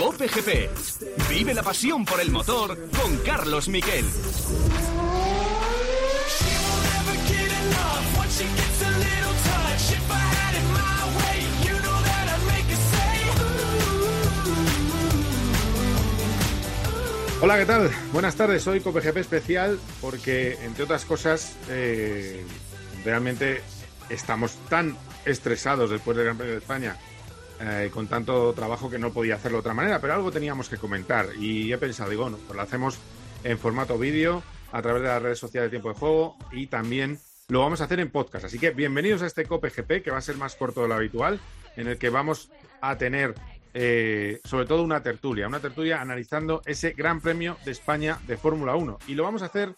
Cope GP. Vive la pasión por el motor con Carlos Miquel. Hola, ¿qué tal? Buenas tardes, soy COPGP especial porque, entre otras cosas, eh, realmente estamos tan estresados después del Gran Premio de España eh, con tanto trabajo que no podía hacerlo de otra manera, pero algo teníamos que comentar y he pensado, digo, bueno, pues lo hacemos en formato vídeo a través de las redes sociales de Tiempo de Juego y también lo vamos a hacer en podcast. Así que bienvenidos a este COPGP que va a ser más corto de lo habitual, en el que vamos a tener eh, sobre todo una tertulia, una tertulia analizando ese Gran Premio de España de Fórmula 1. Y lo vamos a hacer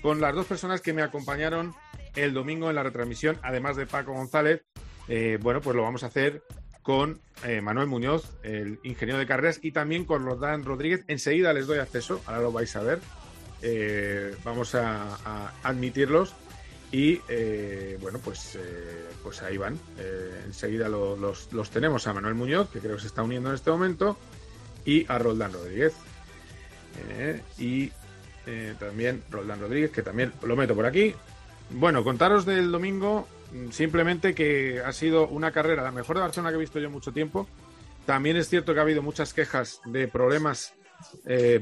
con las dos personas que me acompañaron el domingo en la retransmisión, además de Paco González. Eh, bueno, pues lo vamos a hacer con eh, Manuel Muñoz, el ingeniero de carreras, y también con Rodán Rodríguez. Enseguida les doy acceso, ahora lo vais a ver. vamos a admitirlos y eh, bueno, pues, eh, pues ahí van. Eh, enseguida los, los, tenemos a Manuel Muñoz, que creo que se está uniendo en este momento, y a Roldán Rodríguez. y también Roldán Rodríguez, que también lo meto por aquí. Bueno, contaros del domingo, simplemente que ha sido una carrera, la mejor de Barcelona que he visto yo en mucho tiempo. También es cierto que ha habido muchas quejas de problemas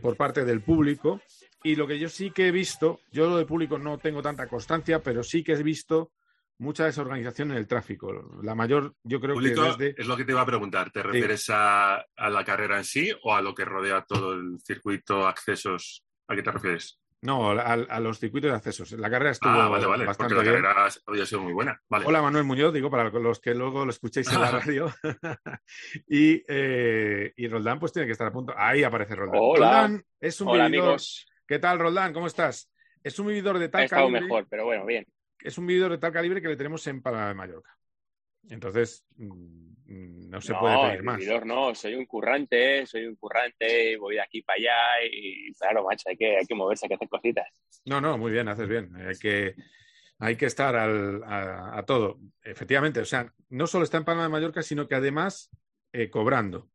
por parte del público y lo que yo sí que he visto, yo lo de público no tengo tanta constancia, pero sí que he visto mucha desorganización en el tráfico. La mayor, yo creo que desde... Es lo que te iba a preguntar. ¿Te refieres a, la carrera en sí o a lo que rodea todo el circuito, accesos? ¿A qué te refieres? No, a, los circuitos de accesos. La carrera estuvo ah, vale, vale, bastante porque la carrera había sido muy buena. Hola, Manuel Muñoz, digo, para los que luego lo escuchéis en la radio. y, eh, y Roldán, pues tiene que estar a punto. Ahí aparece Roldán. Hola. Roldán es un Hola, amigos. ¿Qué tal, Roldán? ¿Cómo estás? Es un vividor de tal He estado mejor, pero bueno, bien. Es un vividor de tal calibre que le tenemos en Palma de Mallorca. Entonces, mm, no se puede pedir más. Vividor no, soy un currante, soy un currante, voy de aquí para allá y claro, macho, hay que, hay que moverse, hay que hacer cositas. No, no, muy bien, haces bien. Hay que, hay que estar al, a, todo. Efectivamente, o sea, no solo está en Palma de Mallorca, sino que además eh, cobrando,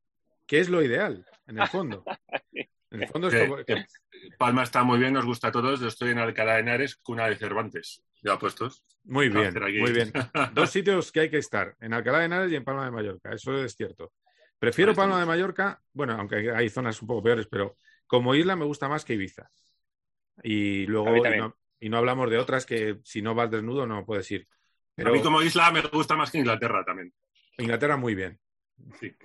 que es lo ideal, en el fondo. En el fondo es que, Palma está muy bien, nos gusta a todos. Yo estoy en Alcalá de Henares, cuna de Cervantes. ¿Ya puestos? Muy bien, muy bien. Dos sitios que hay que estar, en Alcalá de Henares y en Palma de Mallorca, eso es cierto. Prefiero Palma de Mallorca, bueno, aunque hay zonas un poco peores, pero como isla me gusta más que Ibiza. Y luego, y no, hablamos de otras que si no vas desnudo no puedes ir. A mí como isla me gusta más que Inglaterra también. Inglaterra muy bien. Sí.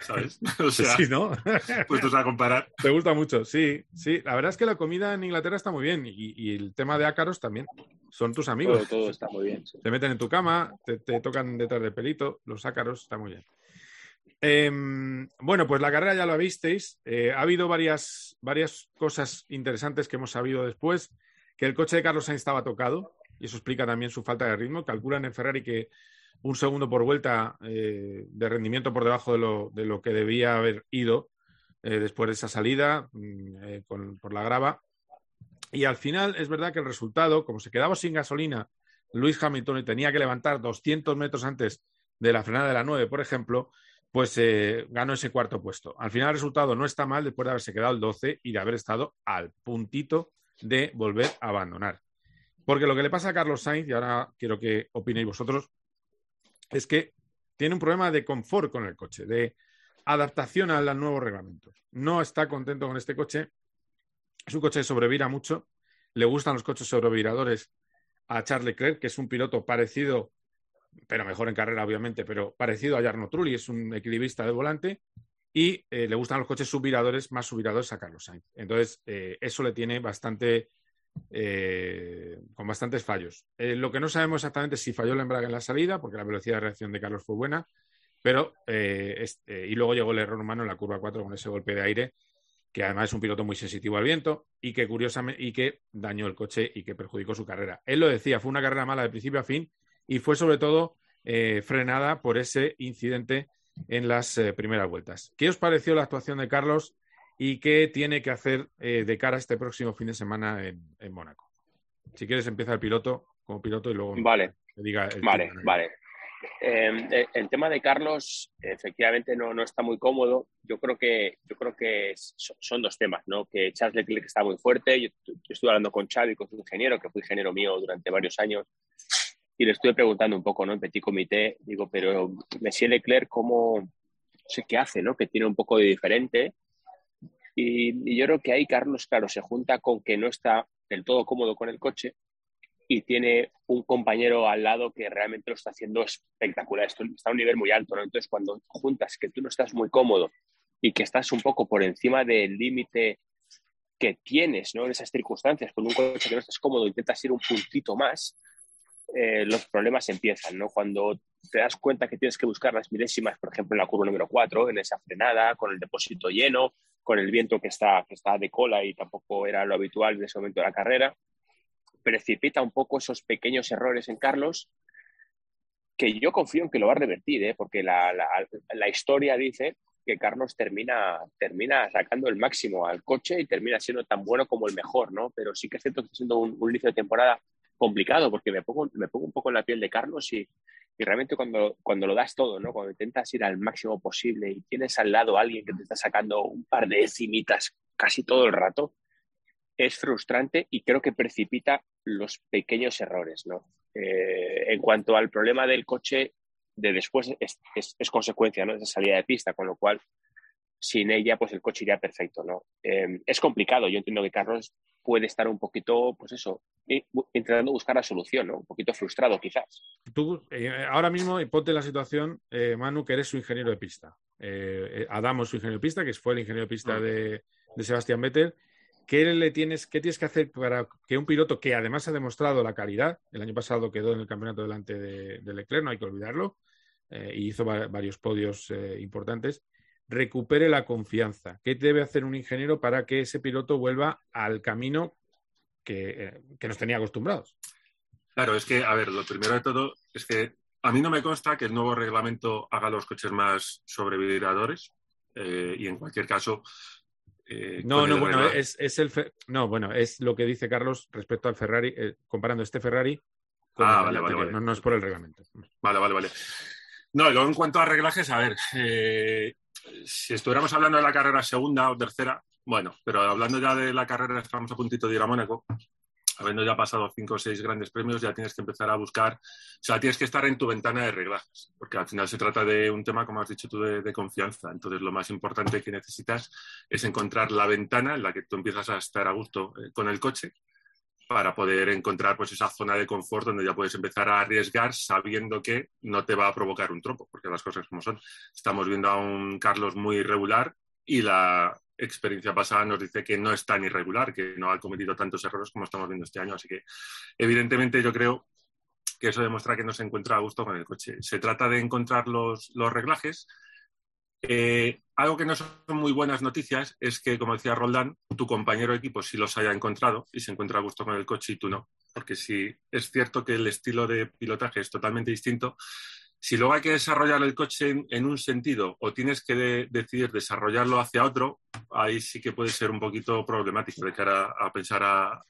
¿Sabes? O sea, sí, ¿no? puestos a comparar. Te gusta mucho, sí, sí. La verdad es que la comida en Inglaterra está muy bien y, el tema de ácaros también. Son tus amigos. Todo, está muy bien. Te meten en tu cama, te, tocan detrás del pelito, los ácaros, está muy bien. Em, bueno, pues la carrera ya la visteis. Eh, ha habido varias, varias cosas interesantes que hemos sabido después. Que el coche de Carlos Sainz estaba tocado, y eso explica también su falta de ritmo. Calculan en Ferrari que un segundo por vuelta eh, de rendimiento por debajo de lo, de lo que debía haber ido eh, después de esa salida mm, eh, por la grava. Y al final es verdad que el resultado, como se quedaba sin gasolina Luis Hamilton y tenía que levantar 200 metros antes de la frenada de la 9, por ejemplo, pues ganó ese cuarto puesto. Al final el resultado no está mal después de haberse quedado el 12 y de haber estado al puntito de volver a abandonar. Porque lo que le pasa a Carlos Sainz, y ahora quiero que opinéis vosotros, es que tiene un problema de confort con el coche, de adaptación a los nuevos reglamentos. No está contento con este coche. Es un coche que sobrevira mucho. Le gustan los coches sobreviradores a Charles Leclerc, que es un piloto parecido, pero mejor en carrera, obviamente, pero parecido a Jarno Trulli, es un equilibrista de volante. Y eh, le gustan los coches subviradores, más subviradores a Carlos Sainz. Entonces, eh, eso le tiene bastante eh, con bastantes fallos. Eh, lo que no sabemos exactamente es si falló el embrague en la salida, porque la velocidad de reacción de Carlos fue buena, pero eh, y luego llegó el error humano en la curva 4 con ese golpe de aire, que además es un piloto muy sensitivo al viento y que curiosamente y que dañó el coche y que perjudicó su carrera. Él lo decía, fue una carrera mala de principio a fin y fue sobre todo frenada por ese incidente en las primeras vueltas. ¿Qué os pareció la actuación de Carlos? Y qué tiene que hacer eh, de cara a este próximo fin de semana en, Mónaco. Si quieres, empieza el piloto como piloto y luego vale. diga. vale, vale. Eh, el tema de Carlos, efectivamente, no, no, está muy cómodo. Yo creo que, yo creo que son dos temas, ¿no? Que Charles Leclerc está muy fuerte. Yo, estuve hablando con Xavi, con su ingeniero, que fue ingeniero mío durante varios años, y le estuve preguntando un poco, ¿no? En petit comité, digo, pero Monsieur Leclerc, ¿cómo, no sé qué hace, ¿no? Que tiene un poco de diferente. Y, yo creo que ahí Carlos, claro, se junta con que no está del todo cómodo con el coche y tiene un compañero al lado que realmente lo está haciendo espectacular. Esto está a un nivel muy alto. Entonces, cuando juntas que tú no estás muy cómodo y que estás un poco por encima del límite que tienes, ¿no? En esas circunstancias, con un coche que no estás cómodo, intentas ir un puntito más, eh, los problemas empiezan, ¿no? Cuando te das cuenta que tienes que buscar las milésimas, por ejemplo, en la curva número 4, en esa frenada, con el depósito lleno, con el viento que está, que está de cola y tampoco era lo habitual en ese momento de la carrera, precipita un poco esos pequeños errores en Carlos, que yo confío en que lo va a revertir, ¿eh? porque la, historia dice que Carlos termina, termina sacando el máximo al coche y termina siendo tan bueno como el mejor, ¿no? Pero sí que es cierto que está siendo un, inicio de temporada complicado, porque me pongo, me pongo un poco en la piel de Carlos y, y realmente cuando, cuando lo das todo, ¿no? Cuando intentas ir al máximo posible y tienes al lado a alguien que te está sacando un par de decimitas casi todo el rato, es frustrante y creo que precipita los pequeños errores. ¿no? Eh, en cuanto al problema del coche, de después es, es, consecuencia ¿no? de esa salida de pista, con lo cual sin ella pues el coche iría perfecto. ¿no? Eh, es complicado, yo entiendo que Carlos puede estar un poquito, pues eso, intentando buscar la solución, ¿no? un poquito frustrado quizás. Tú eh, ahora mismo ponte la situación, Manu, que eres su ingeniero de pista. Adamo su ingeniero de pista, que fue el ingeniero de pista mm. de, de Sebastián Vettel ¿Qué, le tienes, ¿Qué tienes que hacer para que un piloto que además ha demostrado la calidad, el año pasado quedó en el campeonato delante de, Leclerc, no hay que olvidarlo, eh, y hizo varios podios eh, importantes, recupere la confianza? ¿Qué debe hacer un ingeniero para que ese piloto vuelva al camino que, eh, que nos tenía acostumbrados? Claro, es que, a ver, lo primero de todo es que a mí no me consta que el nuevo reglamento haga los coches más sobreviviradores y en cualquier caso eh, no, no, bueno, es, el no, bueno, es lo que dice Carlos respecto al Ferrari, eh, comparando este Ferrari con ah, vale, vale, No, es por el reglamento. Vale, vale, vale. No, luego en cuanto a reglajes, a ver, eh, si estuviéramos hablando de la carrera segunda o tercera, bueno, pero hablando ya de la carrera, estamos a puntito de ir a Mónaco habiendo ya pasado cinco o seis grandes premios, ya tienes que empezar a buscar, o sea, tienes que estar en tu ventana de reglajes, porque al final se trata de un tema, como has dicho tú, de, confianza. Entonces, lo más importante que necesitas es encontrar la ventana en la que tú empiezas a estar a gusto eh, con el coche para poder encontrar pues esa zona de confort donde ya puedes empezar a arriesgar sabiendo que no te va a provocar un trompo, porque las cosas como son. Estamos viendo a un Carlos muy irregular y la, experiencia pasada nos dice que no es tan irregular, que no ha cometido tantos errores como estamos viendo este año. Así que, evidentemente, yo creo que eso demuestra que no se encuentra a gusto con el coche. Se trata de encontrar los, reglajes. Eh, algo que no son muy buenas noticias es que, como decía Roldán, tu compañero de equipo sí los haya encontrado y se encuentra a gusto con el coche y tú no. Porque si es cierto que el estilo de pilotaje es totalmente distinto, si luego hay que desarrollar el coche en, un sentido o tienes que decidir desarrollarlo hacia otro, ahí sí que puede ser un poquito problemático de cara a, pensar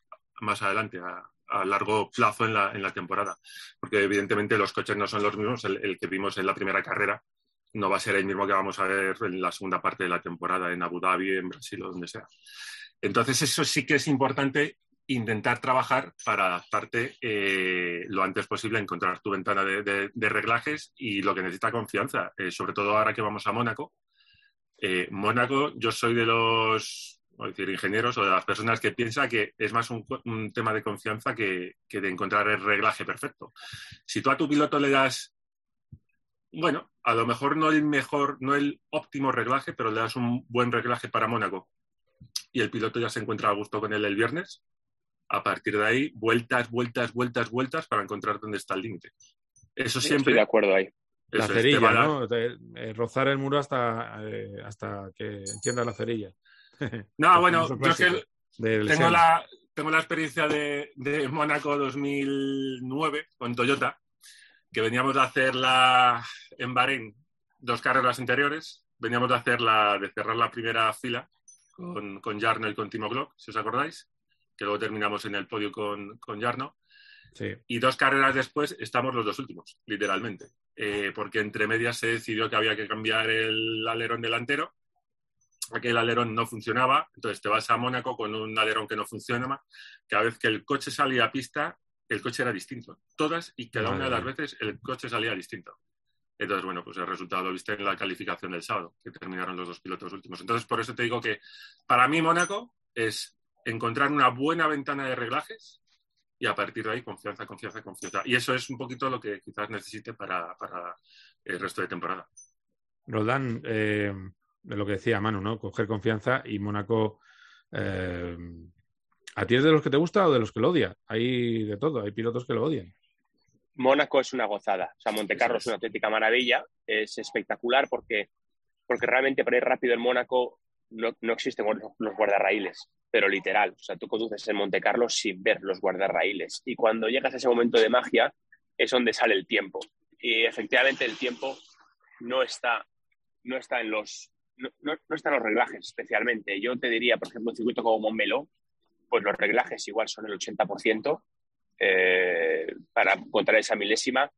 más adelante, a, largo plazo en la, temporada. Porque evidentemente los coches no son los mismos. El, que vimos en la primera carrera no va a ser el mismo que vamos a ver en la segunda parte de la temporada, en Abu Dhabi, en Brasil o donde sea. Entonces, eso sí que es importante intentar trabajar para adaptarte eh, lo antes posible, encontrar tu ventana de, reglajes y lo que necesita confianza, eh, sobre todo ahora que vamos a Mónaco. Eh, Mónaco, yo soy de los decir, ingenieros o de las personas que piensa que es más un, tema de confianza que, que, de encontrar el reglaje perfecto. Si tú a tu piloto le das, bueno, a lo mejor no el mejor, no el óptimo reglaje, pero le das un buen reglaje para Mónaco y el piloto ya se encuentra a gusto con él el viernes, a partir de ahí, vueltas, vueltas, vueltas, vueltas para encontrar dónde está el límite. Eso siempre. Estoy de acuerdo ahí. La cerilla, ¿no? Eh, rozar el muro hasta, eh, hasta que encienda la cerilla. No, bueno, yo tengo la, tengo la experiencia de, de Mónaco 2009 con Toyota, que veníamos de hacerla en Bahrein dos carreras anteriores. Veníamos de hacer de cerrar la primera fila con, con Jarno y con Timo Glock, si os acordáis que luego terminamos en el podio con, con Jarno. Y dos carreras después estamos los dos últimos, literalmente. eh, porque entre medias se decidió que había que cambiar el alerón delantero. Aquel alerón no funcionaba, entonces te vas a Mónaco con un alerón que no funciona. Cada vez que el coche salía a pista, el coche era distinto. Todas y cada una de las veces el coche salía distinto. Entonces, bueno, pues el resultado lo viste en la calificación del sábado, que terminaron los dos pilotos últimos. Entonces, por eso te digo que para mí Mónaco es encontrar una buena ventana de reglajes y a partir de ahí confianza, confianza, confianza. Y eso es un poquito lo que quizás necesite para, el resto de temporada. Roldán, eh, de lo que decía Manu, ¿no? Coger confianza y Mónaco. Eh, ¿A ti es de los que te gusta o de los que lo odian? Hay de todo, hay pilotos que lo odian. Mónaco es una gozada. O sea, Montecarlo es una auténtica maravilla. Es espectacular porque, porque realmente para ir rápido en Mónaco no, no existen los guardarraíles, pero literal. O sea, tú conduces en Montecarlo sin ver los guardarraíles. Y cuando llegas a ese momento de magia es donde sale el tiempo. Y efectivamente el tiempo no está, no está en los no, no, está en los reglajes especialmente. Yo te diría, por ejemplo, un circuito como Montmeló, pues los reglajes igual son el 80%, eh, para encontrar esa milésima.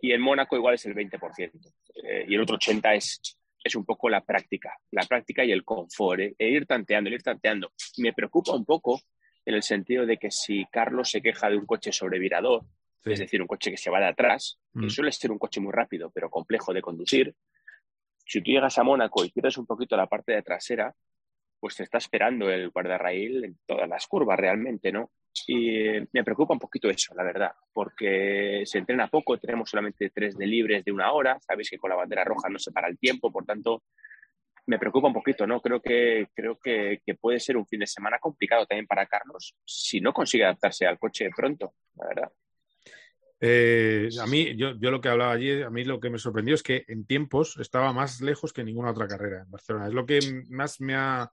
Y en Mónaco igual es el 20%. Eh, y el otro 80% es, es un poco la práctica, la práctica y el confort, eh, e ir tanteando, ir tanteando. Me preocupa un poco en el sentido de que si Carlos se queja de un coche sobrevirador, es decir, un coche que se va de atrás, que mm. suele ser un coche muy rápido, pero complejo de conducir, si tú llegas a Mónaco y pierdes un poquito la parte de trasera, pues te está esperando el guardarraíl en todas las curvas realmente, ¿no? Y me preocupa un poquito eso, la verdad, porque se entrena poco, tenemos solamente tres de libres de una hora, sabéis que con la bandera roja no se para el tiempo, por tanto, me preocupa un poquito, ¿no? Creo que, creo que, puede ser un fin de semana complicado también para Carlos si no consigue adaptarse al coche pronto, la verdad. Eh, a mí, yo, yo, lo que hablaba allí, a mí lo que me sorprendió es que en tiempos estaba más lejos que ninguna otra carrera en Barcelona. Es lo que más me ha,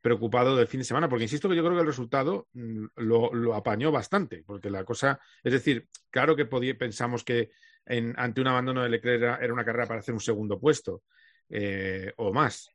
preocupado del fin de semana, porque insisto que yo creo que el resultado mm, lo, apañó bastante, porque la cosa, es decir, claro que pensamos que en, ante un abandono de Leclerc era, una carrera para hacer un segundo puesto eh, o más,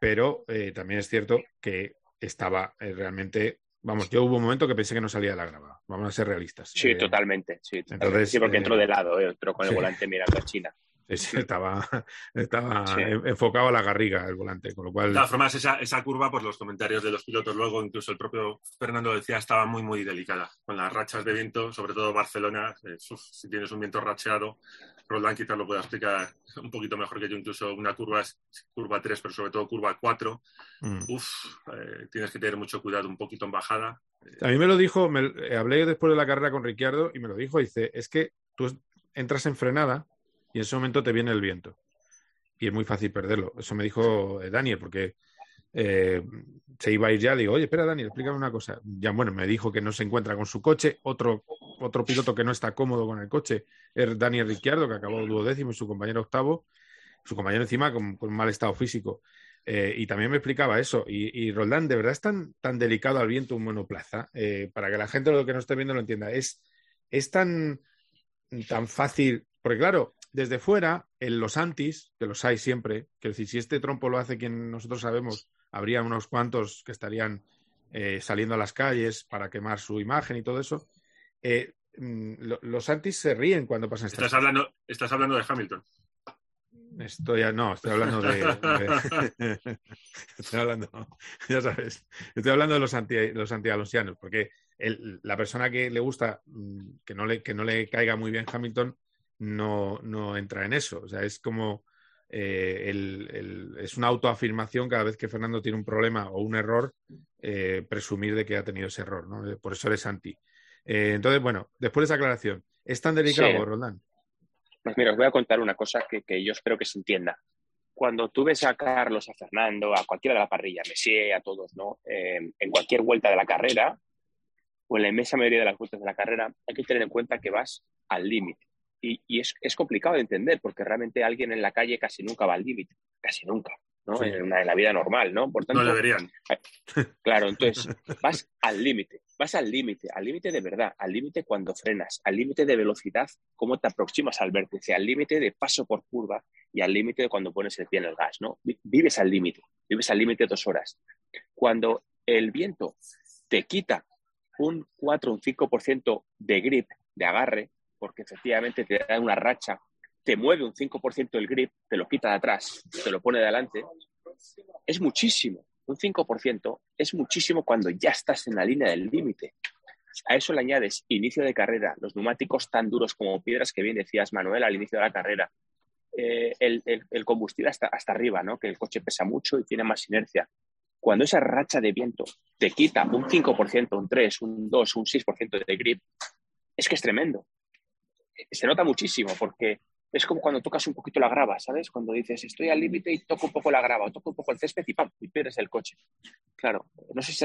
pero eh, también es cierto que estaba eh, realmente, vamos, yo hubo un momento que pensé que no salía de la grava, vamos a ser realistas. Sí, totalmente, sí, Entonces, sí, porque entró de lado, entró con el volante mirando a China. Estaba, estaba enfocado a la garriga el volante, con lo cual... De todas formas, esa, esa curva, por los comentarios de los pilotos luego, incluso el propio Fernando decía, estaba muy, muy delicada. Con las rachas de viento, sobre todo Barcelona, eh, si tienes un viento racheado, Roland quizás lo pueda explicar un poquito mejor que yo, incluso una curva curva 3, pero sobre todo curva 4. Mm. Uf, eh, tienes que tener mucho cuidado, un poquito en bajada. A mí me lo dijo, me, eh, hablé después de la carrera con Ricciardo y me lo dijo, dice, es que tú entras en frenada y en ese momento te viene el viento. Y es muy fácil perderlo. Eso me dijo eh, Daniel, porque eh, se iba a ir ya. Digo, oye, espera, Daniel, explícame una cosa. Ya, bueno, me dijo que no se encuentra con su coche. Otro, otro piloto que no está cómodo con el coche es Daniel Ricciardo, que acabó duodécimo, y su compañero octavo. Su compañero encima con, mal estado físico. Eh, y también me explicaba eso. Y, y, Roldán, ¿de verdad es tan, tan delicado al viento un monoplaza? para que la gente lo que no esté viendo lo entienda. Es, es tan, tan fácil. Porque claro, desde fuera, en los antis, que los hay siempre, que decir, si este trompo lo hace quien nosotros sabemos, habría unos cuantos que estarían eh, saliendo a las calles para quemar su imagen y todo eso. Eh, mm, los antis se ríen cuando pasan estas estás hablando Estás hablando de Hamilton. Estoy, no, estoy hablando de, estoy hablando, ya sabes, estoy hablando de los anti, los antialonsianos, porque la persona que le gusta mm, que no le, que no le caiga muy bien Hamilton no, no entra en eso. O sea, es como eh, es una autoafirmación cada vez que Fernando tiene un problema o un error, eh, presumir de que ha tenido ese error, ¿no? Por eso eres anti. Eh, entonces, bueno, después de esa aclaración, ¿es tan delicado, Roland? Pues mira, os voy a contar una cosa que, yo espero que se entienda. Cuando tú ves a Carlos, a Fernando, a cualquiera de la parrilla, a Messi, a todos, ¿no? en cualquier vuelta de la carrera, o en la inmensa mayoría de las vueltas de la carrera, hay que tener en cuenta que vas al límite. Y, es, es, complicado de entender porque realmente alguien en la calle casi nunca va al límite, casi nunca, ¿no? En, la vida normal, ¿no? Por tanto, no deberían. Claro, entonces vas al límite, vas al límite, al límite de verdad, al límite cuando frenas, al límite de velocidad, cómo te aproximas al vértice, al límite de paso por curva y al límite de cuando pones el pie en el gas, ¿no? Vives al límite, vives al límite dos horas. Cuando el viento te quita un 4 un 5% de grip, de agarre, porque efectivamente te da una racha te mueve un 5% el grip, te lo quita de atrás, te lo pone de adelante, es muchísimo. Un 5% es muchísimo cuando ya estás en la línea del límite. A eso le añades inicio de carrera, los neumáticos tan duros como piedras que bien decías, Manuel, al inicio de la carrera, eh, el, combustible hasta, hasta arriba, ¿no? que el coche pesa mucho y tiene más inercia. Cuando esa racha de viento te quita un 5%, un 3, un 2, un 6% de grip, es que es tremendo. Se nota muchísimo porque es como cuando tocas un poquito la grava, ¿sabes? Cuando dices, estoy al límite y toco un poco la grava, o toco un poco el césped y ¡pam! y pierdes el coche. Claro, no sé si,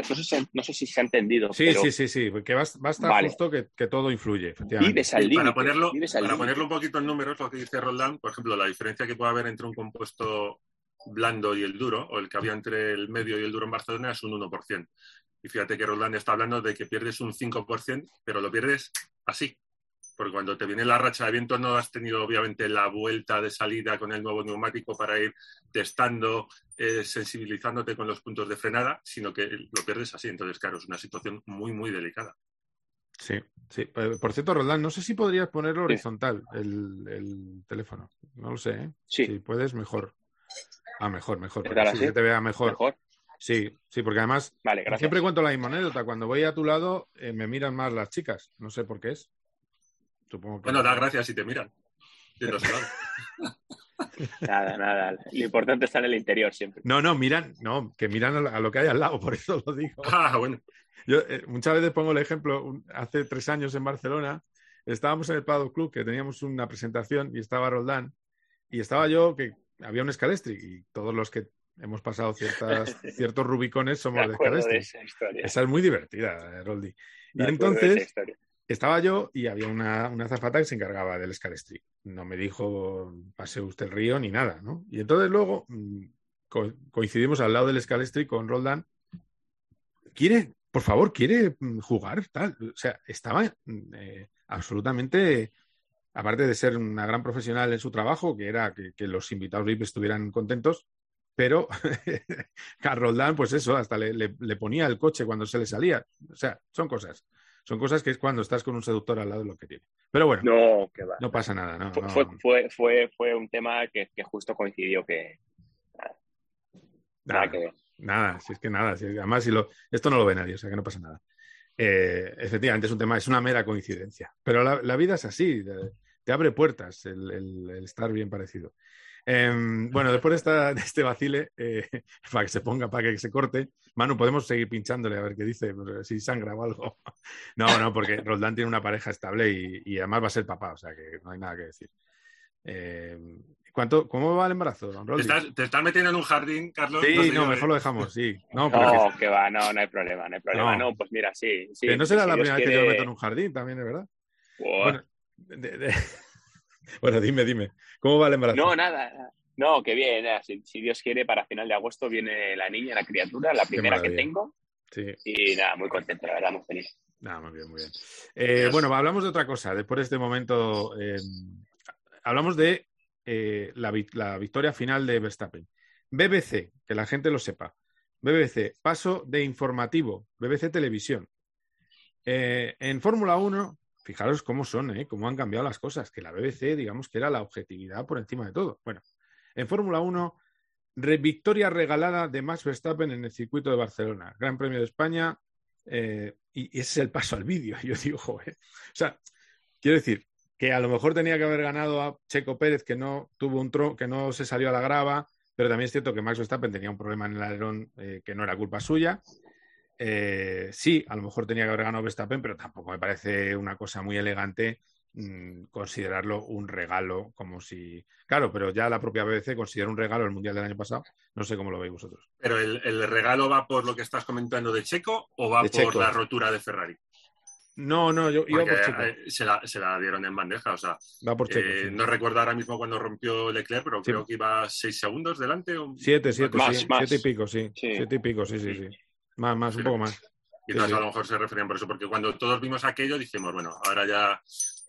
no sé si, se ha entendido. Sí, sí, sí, sí, porque basta justo que, todo influye, efectivamente. Vives al límite. Para, ponerlo, para ponerlo un poquito en números, lo que dice Roldán, por ejemplo, la diferencia que puede haber entre un compuesto blando y el duro, o el que había entre el medio y el duro en Barcelona, es un 1%. Y fíjate que Roldán está hablando de que pierdes un 5%, pero lo pierdes así, porque cuando te viene la racha de viento no has tenido obviamente la vuelta de salida con el nuevo neumático para ir testando, eh, sensibilizándote con los puntos de frenada, sino que lo pierdes así. Entonces, claro, es una situación muy, muy delicada. Sí, sí. Por cierto, Roldán, no sé si podrías ponerlo horizontal el, teléfono. No lo sé, ¿eh? Sí. Si puedes, mejor. Ah, mejor, mejor. Para que te vea mejor. Sí, sí, porque además siempre cuento la misma anécdota. Cuando voy a tu lado, eh, me miran más las chicas. No sé por qué es. Bueno, da gracias si te miran. nada, nada. Lo importante está en el interior siempre. No, no, miran, no, que miran a lo que hay al lado, por eso lo digo. Ah, bueno. Yo eh, muchas veces pongo el ejemplo, hace tres años en Barcelona, estábamos en el Pado Club, que teníamos una presentación y estaba Roldán, y estaba yo, que había un Scalestri, y todos los que hemos pasado ciertas, ciertos rubicones somos de Scalestri. esa, es muy divertida, eh, Roldi. Y entonces, estaba yo y había una, una zafata que se encargaba del Scalestri. No me dijo, pase usted el río ni nada, ¿no? Y entonces luego mm, coincidimos al lado del Scalestri con Roldán. ¿Quiere, por favor, quiere mm, jugar? Tal. O sea, estaba mm, eh, absolutamente, aparte de ser una gran profesional en su trabajo, que era que, los invitados VIP estuvieran contentos, pero a Roldán, pues eso, hasta le, ponía el coche cuando se le salía. O sea, son cosas. Son cosas que es cuando estás con un seductor al lado lo que tiene. Pero bueno, no, no pasa nada. No, fue, fue, fue, fue, un tema que, justo coincidió que... Nada, que Nada, si es que nada. además, si lo, esto no lo ve nadie, o sea que no pasa nada. Eh, efectivamente, es un tema, es una mera coincidencia. Pero la, vida es así, te abre puertas el estar bien parecido. Em, bueno, después de, este vacile, eh, para que se ponga, para que se corte, Manu, podemos seguir pinchándole a ver qué dice, si sangra o algo. No, no, porque Roldán tiene una pareja estable y, además va a ser papá, o sea que no hay nada que decir. Em, ¿cuánto, ¿Cómo va el embarazo, ¿Te estás, metiendo en un jardín, Carlos? Sí, no, mejor lo dejamos, sí. No, que... va, no, no hay problema, no hay problema. No, pues mira, sí. que no será la primera vez que yo me meto en un jardín también, es verdad. Bueno, de, bueno, dime, dime. ¿Cómo va el embarazo? No, nada. No, que bien. Si, Dios quiere, para final de agosto viene la niña, la criatura, la primera que tengo. Sí. Y nada, muy contento, la verdad, muy feliz. Nada, muy bien, muy bien. Eh, bueno, hablamos de otra cosa. Después de este momento, eh, hablamos de eh, la, victoria final de Verstappen. BBC, que la gente lo sepa. BBC, paso de informativo, BBC Televisión. en Fórmula 1, Fijaros cómo son, ¿eh? cómo han cambiado las cosas, que la BBC, digamos que era la objetividad por encima de todo. Bueno, en Fórmula 1, victoria regalada de Max Verstappen en el circuito de Barcelona, Gran Premio de España, eh, y, ese es el paso al vídeo. Yo digo, joder. O sea, quiero decir que a lo mejor tenía que haber ganado a Checo Pérez, que no tuvo un tro que no se salió a la grava, pero también es cierto que Max Verstappen tenía un problema en el alerón eh, que no era culpa suya. Eh, sí, a lo mejor tenía que haber ganado Verstappen, pero tampoco me parece una cosa muy elegante mm, considerarlo un regalo, como si. Claro, pero ya la propia BBC considera un regalo el Mundial del año pasado. No sé cómo lo veis vosotros. ¿Pero el, regalo va por lo que estás comentando de Checo o va por la rotura de Ferrari? No, no, yo iba por Checo. Eh, se, la, dieron en bandeja, o sea. Va por Checo. Eh, no recuerdo ahora mismo cuando rompió Leclerc, pero creo que iba seis segundos delante. O... Siete, siete, sí. Siete y pico, sí. Siete y pico, sí, sí, sí. Más, más, un poco más. Y entonces a lo mejor se referían por eso, porque cuando todos vimos aquello dijimos, bueno, ahora ya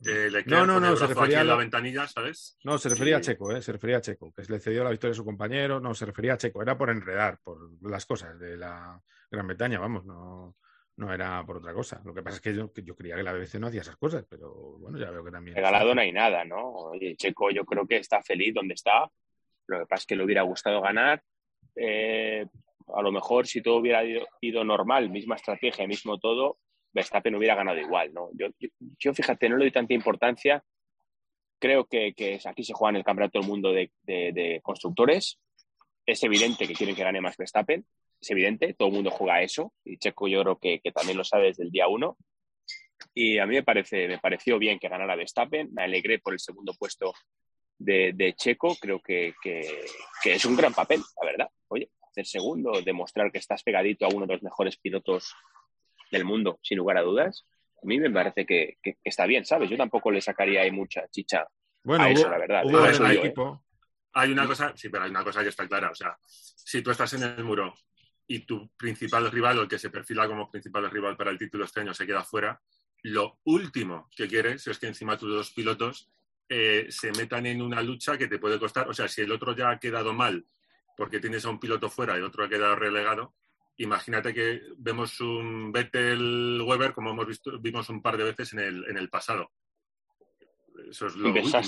eh, le no, no, no, se refería a la... ventanilla, ¿sabes? No, se refería a Checo, ¿eh? se refería a Checo, que le cedió la victoria a su compañero, no, se refería a Checo, era por enredar, por las cosas de la Gran Bretaña, vamos, no, no era por otra cosa. Lo que pasa es que yo, yo creía que la BBC no hacía esas cosas, pero bueno, ya veo que también. Regalado no hay nada, ¿no? Oye, Checo yo creo que está feliz donde está. Lo que pasa es que le hubiera gustado ganar. Eh, a lo mejor si todo hubiera ido, normal, misma estrategia, mismo todo, Verstappen hubiera ganado igual, ¿no? Yo, yo, fíjate, no le doy tanta importancia. Creo que, que aquí se juega en el campeonato del mundo de, de constructores. Es evidente que quieren que gane más Verstappen es evidente, todo el mundo juega eso y Checo yo creo que, también lo sabe desde el día uno. Y a mí me, parece, me pareció bien que ganara Verstappen, me alegré por el segundo puesto de, Checo, creo que, es un gran papel, la verdad. Oye, hacer segundo, demostrar que estás pegadito a uno de los mejores pilotos del mundo, sin lugar a dudas, a mí me parece que, está bien, ¿sabes? Yo tampoco le sacaría ahí mucha chicha bueno, a eso, la verdad. ¿eh? Hay una cosa, sí, pero hay una cosa que está clara. O sea, si tú estás en el muro y tu principal rival, o el que se perfila como principal rival para el título este año, se queda fuera, lo último que quieres es que encima tus dos pilotos eh, se metan en una lucha que te puede costar. O sea, si el otro ya ha quedado mal porque tienes a un piloto fuera y otro ha quedado relegado, imagínate que vemos un Vettel Weber como hemos visto, vimos un par de veces en el, en el pasado. Eso es lo último.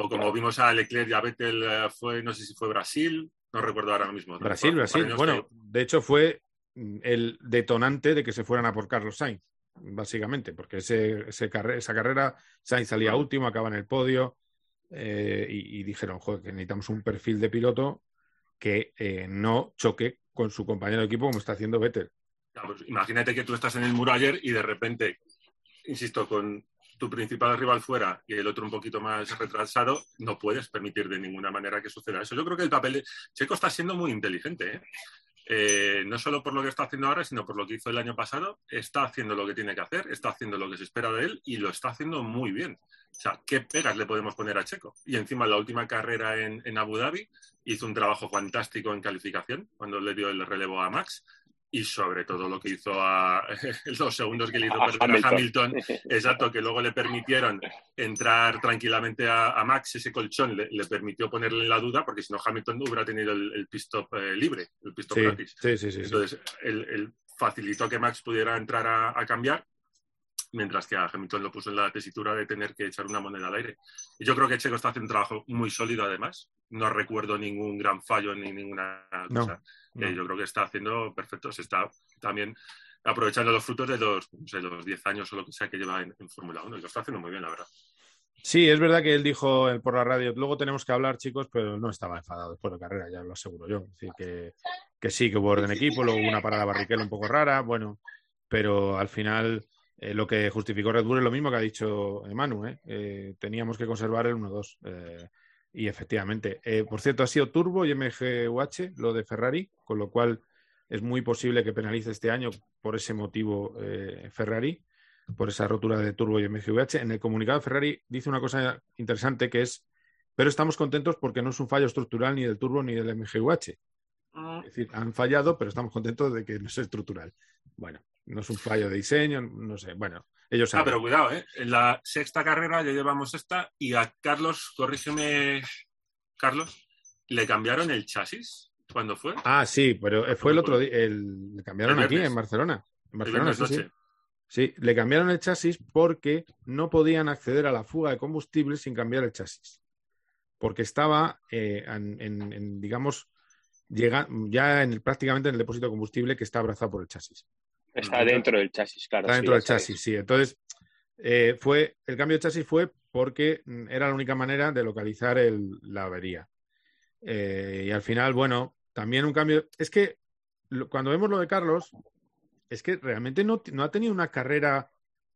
o como vimos a Leclerc y a Vettel eh, fue, no sé si fue Brasil, no recuerdo ahora mismo. Brasil, Brasil. Bueno, de hecho fue el detonante de que se fueran a por Carlos Sainz, básicamente, porque ese, esa carrera Sainz salía último, acaba en el podio eh, y, dijeron, joder, que necesitamos un perfil de piloto que eh, no choque con su compañero de equipo como está haciendo Vettel. Pues imagínate que tú estás en el muro ayer y de repente, insisto, con tu principal rival fuera y el otro un poquito más retrasado, no puedes permitir de ninguna manera que suceda eso. Yo creo que el papel de Checo está siendo muy inteligente. ¿eh? Eh, no solo por lo que está haciendo ahora, sino por lo que hizo el año pasado, está haciendo lo que tiene que hacer, está haciendo lo que se espera de él y lo está haciendo muy bien. O sea, ¿qué pegas le podemos poner a Checo? Y encima, la última carrera en, en Abu Dhabi hizo un trabajo fantástico en calificación cuando le dio el relevo a Max y sobre todo lo que hizo a los segundos que le hizo perder a Hamilton, exacto, que luego le permitieron entrar tranquilamente a, Max, ese colchón le, permitió ponerle en la duda, porque si no Hamilton hubiera tenido el, el pit stop eh, libre, el pit stop gratis. Entonces, él, facilitó que Max pudiera entrar a, cambiar, mientras que a Hamilton lo puso en la tesitura de tener que echar una moneda al aire. Y yo creo que Checo está haciendo un trabajo muy sólido, además. No recuerdo ningún gran fallo ni ninguna cosa yo creo que está haciendo perfecto. Se está también aprovechando los frutos de los, los 10 años o lo que sea que lleva en, Fórmula 1 y lo está haciendo muy bien, la verdad. Sí, es verdad que él dijo por la radio, luego tenemos que hablar, chicos, pero no estaba enfadado después de carrera, ya lo aseguro yo. Es decir, que, que sí, que hubo orden equipo, luego hubo una parada barriquela un poco rara, bueno, pero al final eh, lo que justificó Red Bull es lo mismo que ha dicho Emanu, ¿eh? eh teníamos que conservar el 1-2. Y efectivamente, por cierto, ha sido Turbo y MGUH lo de Ferrari, con lo cual es muy posible que penalice este año por ese motivo Ferrari, por esa rotura de Turbo y MGUH. En el comunicado de Ferrari dice una cosa interesante que es, pero estamos contentos porque no es un fallo estructural ni del Turbo ni del MGUH. Ah. Es decir, han fallado, pero estamos contentos de que no es estructural. Bueno, no es un fallo de diseño, no sé. Bueno, ellos Ah, pero cuidado, ¿eh? En la sexta carrera ya llevamos esta y a Carlos, corrígeme, Carlos, le cambiaron el chasis. ¿Cuándo fue? Ah, sí, pero fue el otro día. Le cambiaron aquí, en Barcelona. En Barcelona, sí, sí. le cambiaron el chasis porque no podían acceder a la fuga de combustible sin cambiar el chasis. Porque estaba eh, en, digamos, llega, ya en prácticamente en el depósito de combustible que está abrazado por el chasis. Está dentro del chasis, claro. Está dentro del chasis, sí. Entonces, eh, fue, el cambio de chasis fue porque mm, era la única manera de localizar la avería. Eh, y al final, bueno, también un cambio. Es que cuando vemos lo de Carlos, es que realmente no, ha tenido una carrera,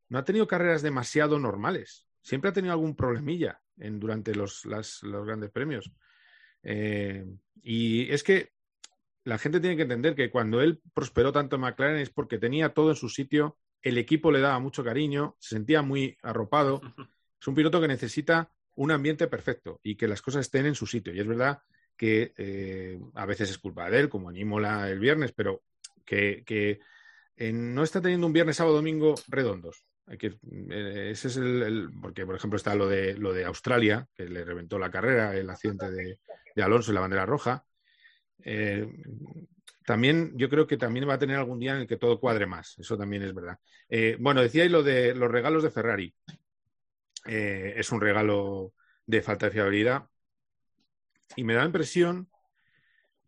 no ha tenido carreras demasiado normales. Siempre ha tenido algún problemilla en, durante los, los grandes premios. Eh, y es que la gente tiene que entender que cuando él prosperó tanto en McLaren es porque tenía todo en su sitio, el equipo le daba mucho cariño, se sentía muy arropado. Es un piloto que necesita un ambiente perfecto y que las cosas estén en su sitio. Y es verdad que eh, a veces es culpa de él, como en Imola el viernes, pero que, eh, no está teniendo un viernes, sábado, domingo redondos. que, eh, ese es el, porque por ejemplo está lo de lo de Australia que le reventó la carrera el accidente de, de Alonso y la bandera roja eh, también yo creo que también va a tener algún día en el que todo cuadre más. Eso también es verdad. Eh, bueno, decíais lo de los regalos de Ferrari. Eh, es un regalo de falta de fiabilidad. Y me da la impresión,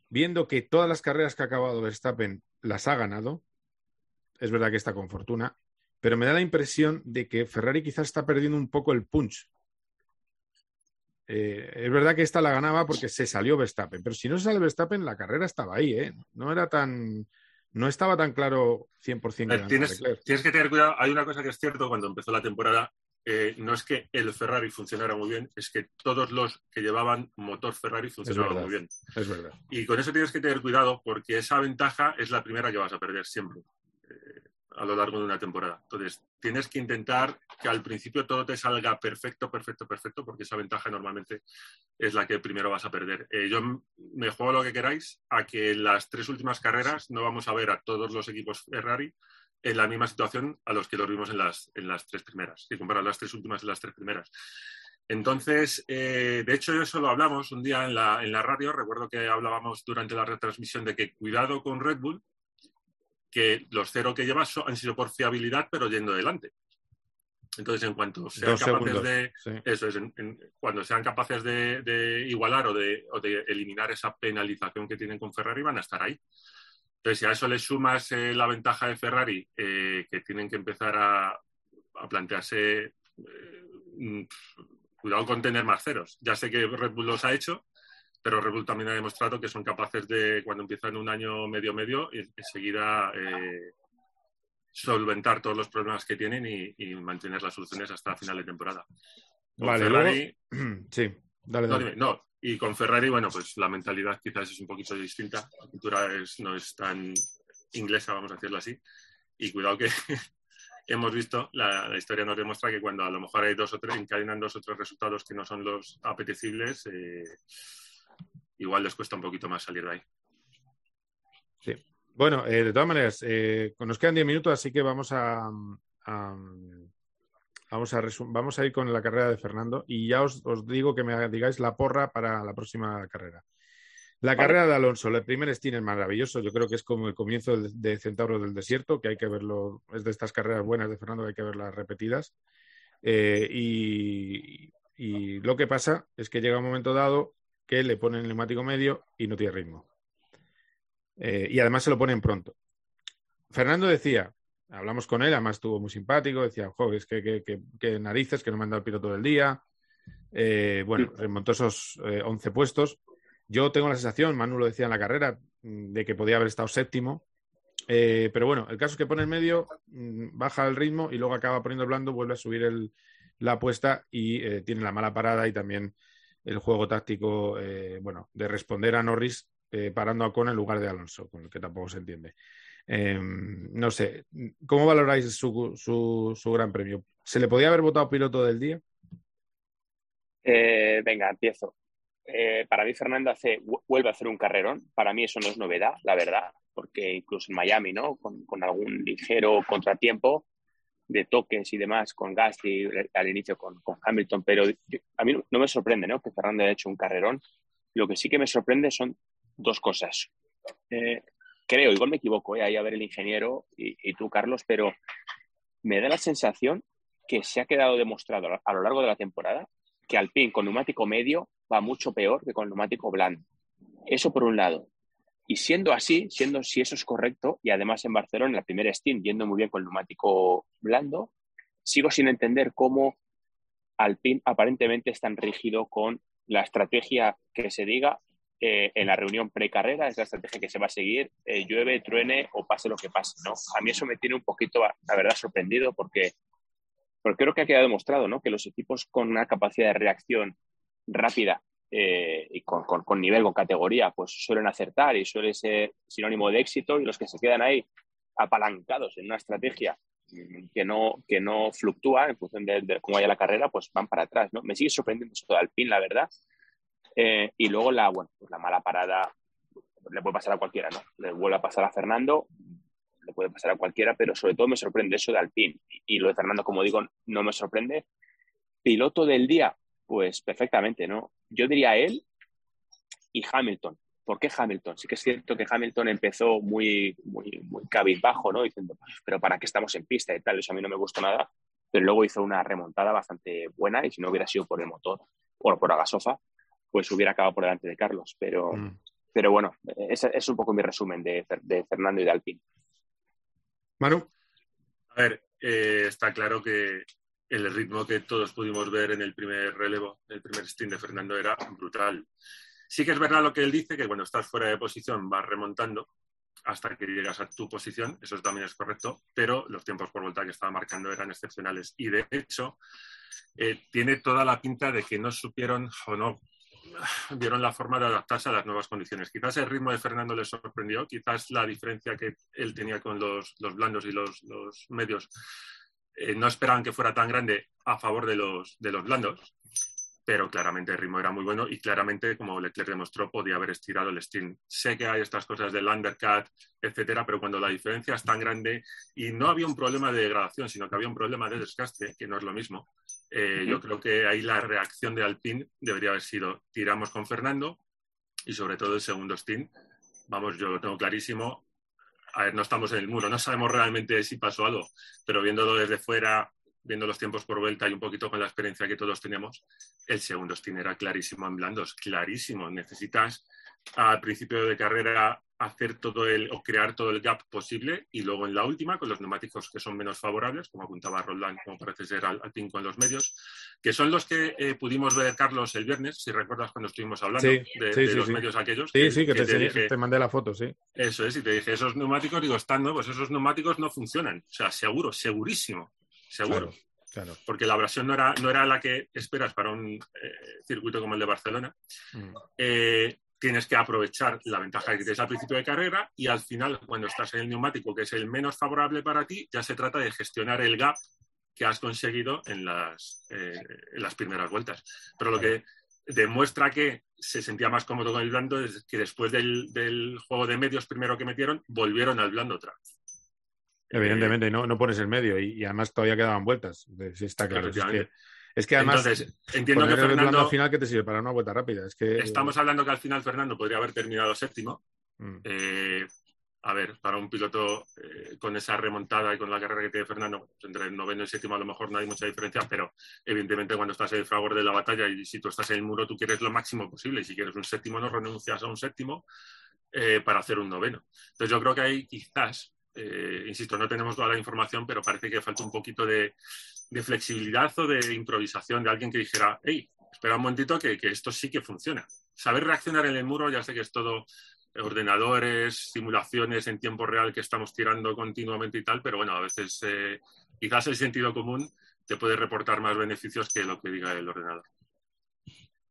viendo que todas las carreras que ha acabado Verstappen las ha ganado, es verdad que está con fortuna, pero me da la impresión de que Ferrari quizás está perdiendo un poco el punch. Eh, es verdad que esta la ganaba porque se salió Verstappen, pero si no se sale Verstappen, la carrera estaba ahí, ¿eh? No era tan. No estaba tan claro 100% que eh, tienes, tienes que tener cuidado. Hay una cosa que es cierto cuando empezó la temporada. Eh, no es que el Ferrari funcionara muy bien, es que todos los que llevaban motor Ferrari funcionaban muy bien. Es verdad. Y con eso tienes que tener cuidado porque esa ventaja es la primera que vas a perder siempre a lo largo de una temporada. Entonces, tienes que intentar que al principio todo te salga perfecto, perfecto, perfecto, porque esa ventaja normalmente es la que primero vas a perder. Eh, yo me juego lo que queráis a que en las tres últimas carreras no vamos a ver a todos los equipos Ferrari en la misma situación a los que los vimos en las, en las tres primeras, si comparas las tres últimas y las tres primeras. Entonces, eh, de hecho, eso lo hablamos un día en la, en la radio. Recuerdo que hablábamos durante la retransmisión de que cuidado con Red Bull, que los cero que llevas han sido por fiabilidad, pero yendo adelante. Entonces, en cuanto sean capaces de. Eso es, cuando sean capaces de, igualar o de, eliminar esa penalización que tienen con Ferrari, van a estar ahí. Entonces, si a eso le sumas eh, la ventaja de Ferrari, eh, que tienen que empezar a, plantearse. Eh, mm, cuidado con tener más ceros. Ya sé que Red Bull los ha hecho, pero Red Bull también ha demostrado que son capaces de, cuando empiezan un año medio-medio, enseguida eh, solventar todos los problemas que tienen y, mantener las soluciones hasta final de temporada. vale, Ferrari, sí, dale, dale. No, y con Ferrari, bueno, pues la mentalidad quizás es un poquito distinta. La cultura no es tan inglesa, vamos a decirlo así. Y cuidado que hemos visto, la, historia nos demuestra que cuando a lo mejor hay dos o tres, encadenan dos o tres resultados que no son los apetecibles, eh, igual les cuesta un poquito más salir de ahí. Sí. Bueno, eh, de todas maneras, eh, nos quedan 10 minutos, así que vamos a, vamos, a vamos a ir con la carrera de Fernando y ya os, digo que me digáis la porra para la próxima carrera. La carrera de Alonso, el primer stint es maravilloso. Yo creo que es como el comienzo de, Centauro del Desierto, que hay que verlo, es de estas carreras buenas de Fernando que hay que verlas repetidas. Eh, y, y, lo que pasa es que llega un momento dado que le ponen el neumático medio y no tiene ritmo. Eh, y además se lo ponen pronto. Fernando decía, hablamos con él, además estuvo muy simpático, decía, joder, es que, narices, que no me han dado el piloto del día. Eh, bueno, remontó esos 11 eh, puestos. Yo tengo la sensación, Manu lo decía en la carrera, mm, de que podía haber estado séptimo. pero bueno, el caso es que pone el medio, mm, baja el ritmo y luego acaba poniendo el blando, vuelve a subir la apuesta y tiene la mala parada y también el juego táctico, eh, bueno, de responder a Norris eh, parando a Con en lugar de Alonso, con el que tampoco se entiende. Em, no sé, ¿cómo valoráis su, su, gran premio? ¿Se le podía haber votado piloto del día? Eh, venga, empiezo. para mí, Fernando hace, vuelve a hacer un carrerón. Para mí eso no es novedad, la verdad, porque incluso en Miami, ¿no? Con, con algún ligero contratiempo, de toques y demás con Gasly al inicio con, Hamilton, pero a mí no, me sorprende ¿no? que Fernando haya hecho un carrerón. Lo que sí que me sorprende son dos cosas. Eh, creo, igual me equivoco, ¿eh? ahí a ver el ingeniero y, tú, Carlos, pero me da la sensación que se ha quedado demostrado a lo largo de la temporada que Alpine con neumático medio va mucho peor que con neumático blando. Eso por un lado. Y siendo así, siendo si eso es correcto, y además en Barcelona, en la primera Steam, yendo muy bien con el neumático blando, sigo sin entender cómo Alpine aparentemente es tan rígido con la estrategia que se diga eh, en la reunión precarrera, es la estrategia que se va a seguir, eh, llueve, truene o pase lo que pase. ¿no? A mí eso me tiene un poquito, la verdad, sorprendido porque, porque creo que ha quedado demostrado ¿no? que los equipos con una capacidad de reacción rápida eh, y con, con, nivel, con categoría, pues suelen acertar y suele ser sinónimo de éxito y los que se quedan ahí apalancados en una estrategia que no, que no fluctúa en función de, cómo vaya la carrera, pues van para atrás, ¿no? Me sigue sorprendiendo eso al fin, la verdad. Eh, y luego la, bueno, pues la mala parada le puede pasar a cualquiera, ¿no? Le vuelve a pasar a Fernando, le puede pasar a cualquiera, pero sobre todo me sorprende eso de Alpine. Y lo de Fernando, como digo, no me sorprende. Piloto del día, pues perfectamente, ¿no? Yo diría él y Hamilton. ¿por qué Hamilton? Sí que es cierto que Hamilton empezó muy, muy, muy cabizbajo, ¿no? Diciendo, pero ¿para qué estamos en pista y tal? Eso a mí no me gustó nada. Pero luego hizo una remontada bastante buena y si no hubiera sido por el motor, o por Agasofa, pues hubiera acabado por delante de Carlos. Pero, mm. pero bueno, ese es un poco mi resumen de, de Fernando y de Alpine. Manu. A ver, eh, está claro que el ritmo que todos pudimos ver en el primer relevo, el primer stint de Fernando era brutal. Sí que es verdad lo que él dice, que cuando estás fuera de posición vas remontando hasta que llegas a tu posición, eso también es correcto, pero los tiempos por vuelta que estaba marcando eran excepcionales. Y de hecho, eh, tiene toda la pinta de que no supieron o no vieron la forma de adaptarse a las nuevas condiciones. Quizás el ritmo de Fernando les sorprendió, quizás la diferencia que él tenía con los, blandos y los, medios eh, no esperaban que fuera tan grande a favor de los, de los blandos, pero claramente el ritmo era muy bueno y claramente, como Leclerc demostró, podía haber estirado el steam. Sé que hay estas cosas del undercut, etcétera, pero cuando la diferencia es tan grande y no había un problema de degradación, sino que había un problema de desgaste, que no es lo mismo, eh, yo creo que ahí la reacción de Alpine debería haber sido tiramos con Fernando y sobre todo el segundo stint. Vamos, yo lo tengo clarísimo. A ver, no estamos en el muro, no sabemos realmente si pasó algo, pero viéndolo desde fuera, viendo los tiempos por vuelta y un poquito con la experiencia que todos tenemos, el segundo stint era clarísimo en blandos, clarísimo. Necesitas al principio de carrera hacer todo el o crear todo el gap posible y luego en la última con los neumáticos que son menos favorables, como apuntaba Roland, como parece ser al, al con los medios, que son los que eh, pudimos ver, Carlos, el viernes, si recuerdas cuando estuvimos hablando de, los medios aquellos. Sí, sí, que, te, mandé la foto, sí. Eso es, y te dije, esos neumáticos, digo, están nuevos, esos neumáticos no funcionan. O sea, seguro, segurísimo, seguro. Claro. Porque la abrasión no era, no era la que esperas para un eh, circuito como el de Barcelona. Mm. Eh, tienes que aprovechar la ventaja que tienes al principio de carrera y al final, cuando estás en el neumático, que es el menos favorable para ti, ya se trata de gestionar el gap que has conseguido en las, eh, las primeras vueltas. Pero lo que demuestra que se sentía más cómodo con el blando es que después del, juego de medios primero que metieron, volvieron al blando otra vez. Evidentemente, no, no pones el medio y, además todavía quedaban vueltas. está claro. Es que además, entiendo que Fernando. al final, ¿qué te sirve? Para una vuelta rápida. Es que... Estamos hablando que al final Fernando podría haber terminado séptimo. Mm. Eh, a ver, para un piloto eh, con esa remontada y con la carrera que tiene Fernando, pues entre el noveno y el séptimo a lo mejor no hay mucha diferencia, pero evidentemente cuando estás en el favor de la batalla y si tú estás en el muro, tú quieres lo máximo posible. Y si quieres un séptimo, no renuncias a un séptimo eh, para hacer un noveno. Entonces yo creo que ahí quizás, insisto, no tenemos toda la información, pero parece que falta un poquito de flexibilidad o de improvisación de alguien que dijera, hey, espera un momentito que, esto sí que funciona. Saber reaccionar en el muro, ya sé que es todo ordenadores, simulaciones en tiempo real que estamos tirando continuamente y tal, pero bueno, a veces eh, quizás el sentido común te puede reportar más beneficios que lo que diga el ordenador.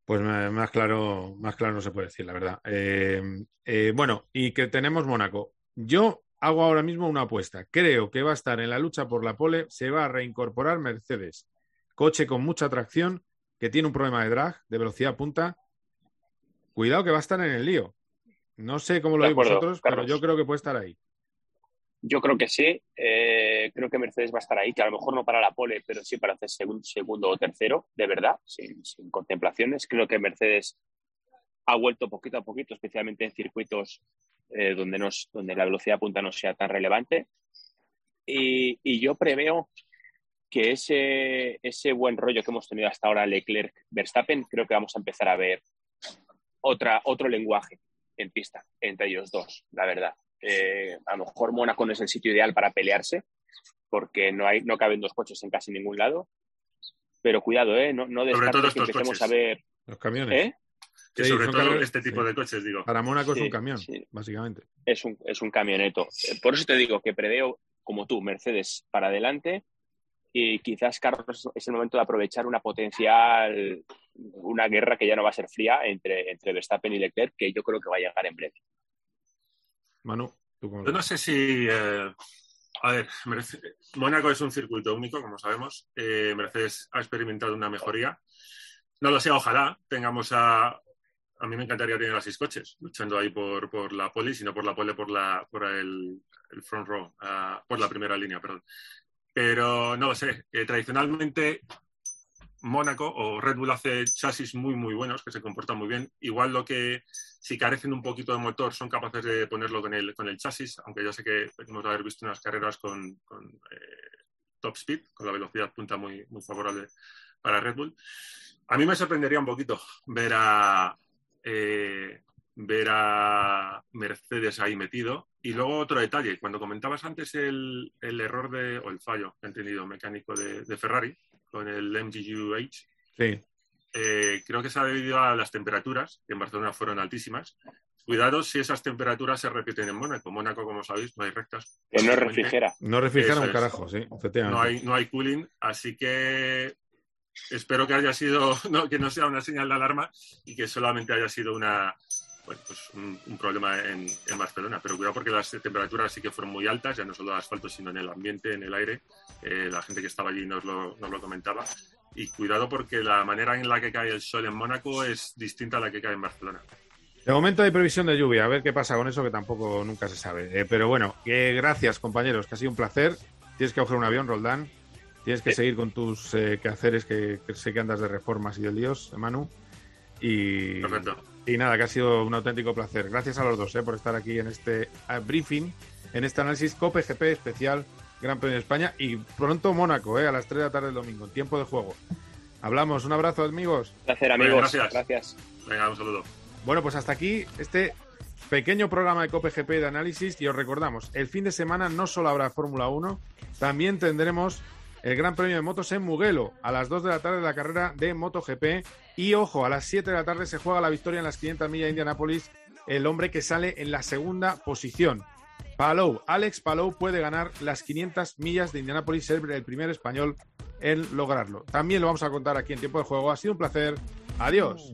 Pues más claro, más claro no se puede decir, la verdad. Eh, eh, bueno, y que tenemos Mónaco. Yo hago ahora mismo una apuesta. Creo que va a estar en la lucha por la pole, se va a reincorporar Mercedes. Coche con mucha tracción, que tiene un problema de drag, de velocidad punta. Cuidado que va a estar en el lío. No sé cómo lo veis vosotros, pero yo creo que puede estar ahí. Yo creo que sí. Eh, creo que Mercedes va a estar ahí, que a lo mejor no para la pole, pero sí para hacer segundo o tercero, de verdad, sin, sin contemplaciones. Creo que Mercedes ha vuelto poquito a poquito, especialmente en circuitos eh, donde, nos, donde la velocidad punta no sea tan relevante. Y, yo preveo que ese, ese buen rollo que hemos tenido hasta ahora Leclerc-Verstappen, creo que vamos a empezar a ver otra, otro lenguaje en pista entre ellos dos, la verdad. Eh, a lo mejor Mónaco no es el sitio ideal para pelearse, porque no, hay, no caben dos coches en casi ningún lado. Pero cuidado, ¿eh? no, no descartes que empecemos a ver. Los camiones. ¿Eh? Que sobre todo este tipo de coches, digo. Para Mónaco es un camión, básicamente. Es un, es un camioneto. Por eso te digo que preveo, como tú, Mercedes para adelante y quizás Carlos es el momento de aprovechar una potencial, una guerra que ya no va a ser fría entre, entre Verstappen y Leclerc, que yo creo que va a llegar en breve. Manu, ¿tú Yo no sé si... Eh, a ver, Mónaco es un circuito único, como sabemos. Eh, Mercedes ha experimentado una mejoría. No lo sé, ojalá tengamos a, a mí me encantaría tener a seis coches luchando ahí por, por la pole, sino por la pole por, la, por el, front row, ah, por la primera línea, perdón. Pero no lo sé, eh, tradicionalmente Mónaco o Red Bull hace chasis muy, muy buenos que se comportan muy bien. Igual lo que, si carecen un poquito de motor, son capaces de ponerlo con el, con el chasis, aunque ya sé que hemos haber visto unas carreras con, eh, top speed, con la velocidad punta muy, muy favorable para Red Bull. A mí me sorprendería un poquito ver a, eh, ver a Mercedes ahí metido. Y luego otro detalle, cuando comentabas antes el, error de, o el fallo, entendido, mecánico de, Ferrari con el MGUH, sí. Eh, creo que se ha debido a las temperaturas, que en Barcelona fueron altísimas. Cuidado si esas temperaturas se repiten en Mónaco. Mónaco, como sabéis, no hay rectas. Que no refrigera. No refrigera un carajo, sí, No hay, no hay cooling, así que espero que haya sido, no, que no sea una señal de alarma y que solamente haya sido una, pues un, problema en, Barcelona. Pero cuidado porque las temperaturas sí que fueron muy altas, ya no solo en el asfalto, sino en el ambiente, en el aire. Eh, la gente que estaba allí nos lo, nos lo comentaba. Y cuidado porque la manera en la que cae el sol en Mónaco es distinta a la que cae en Barcelona. De momento hay previsión de lluvia, a ver qué pasa con eso, que tampoco nunca se sabe. Eh, pero bueno, gracias compañeros, que ha sido un placer. Tienes que coger un avión, Roldán. Tienes que seguir con tus eh, quehaceres, que, sé que andas de reformas y de líos, Manu. Y, y nada, que ha sido un auténtico placer. Gracias a los dos eh, por estar aquí en este eh, briefing, en este análisis COPE GP especial Gran Premio de España y pronto Mónaco, eh, a las 3 de la tarde del domingo, tiempo de juego. Hablamos, un abrazo amigos. Placer amigos, gracias. gracias. Venga, un saludo. Bueno, pues hasta aquí este pequeño programa de COPE GP de análisis y os recordamos, el fin de semana no solo habrá Fórmula 1, también tendremos el Gran Premio de Motos en Mugello. A las 2 de la tarde la carrera de MotoGP. Y ojo, a las 7 de la tarde se juega la victoria en las 500 millas de Indianápolis. El hombre que sale en la segunda posición. Palou, Alex Palou puede ganar las 500 millas de Indianápolis, ser el primer español en lograrlo. También lo vamos a contar aquí en tiempo de juego. Ha sido un placer. Adiós.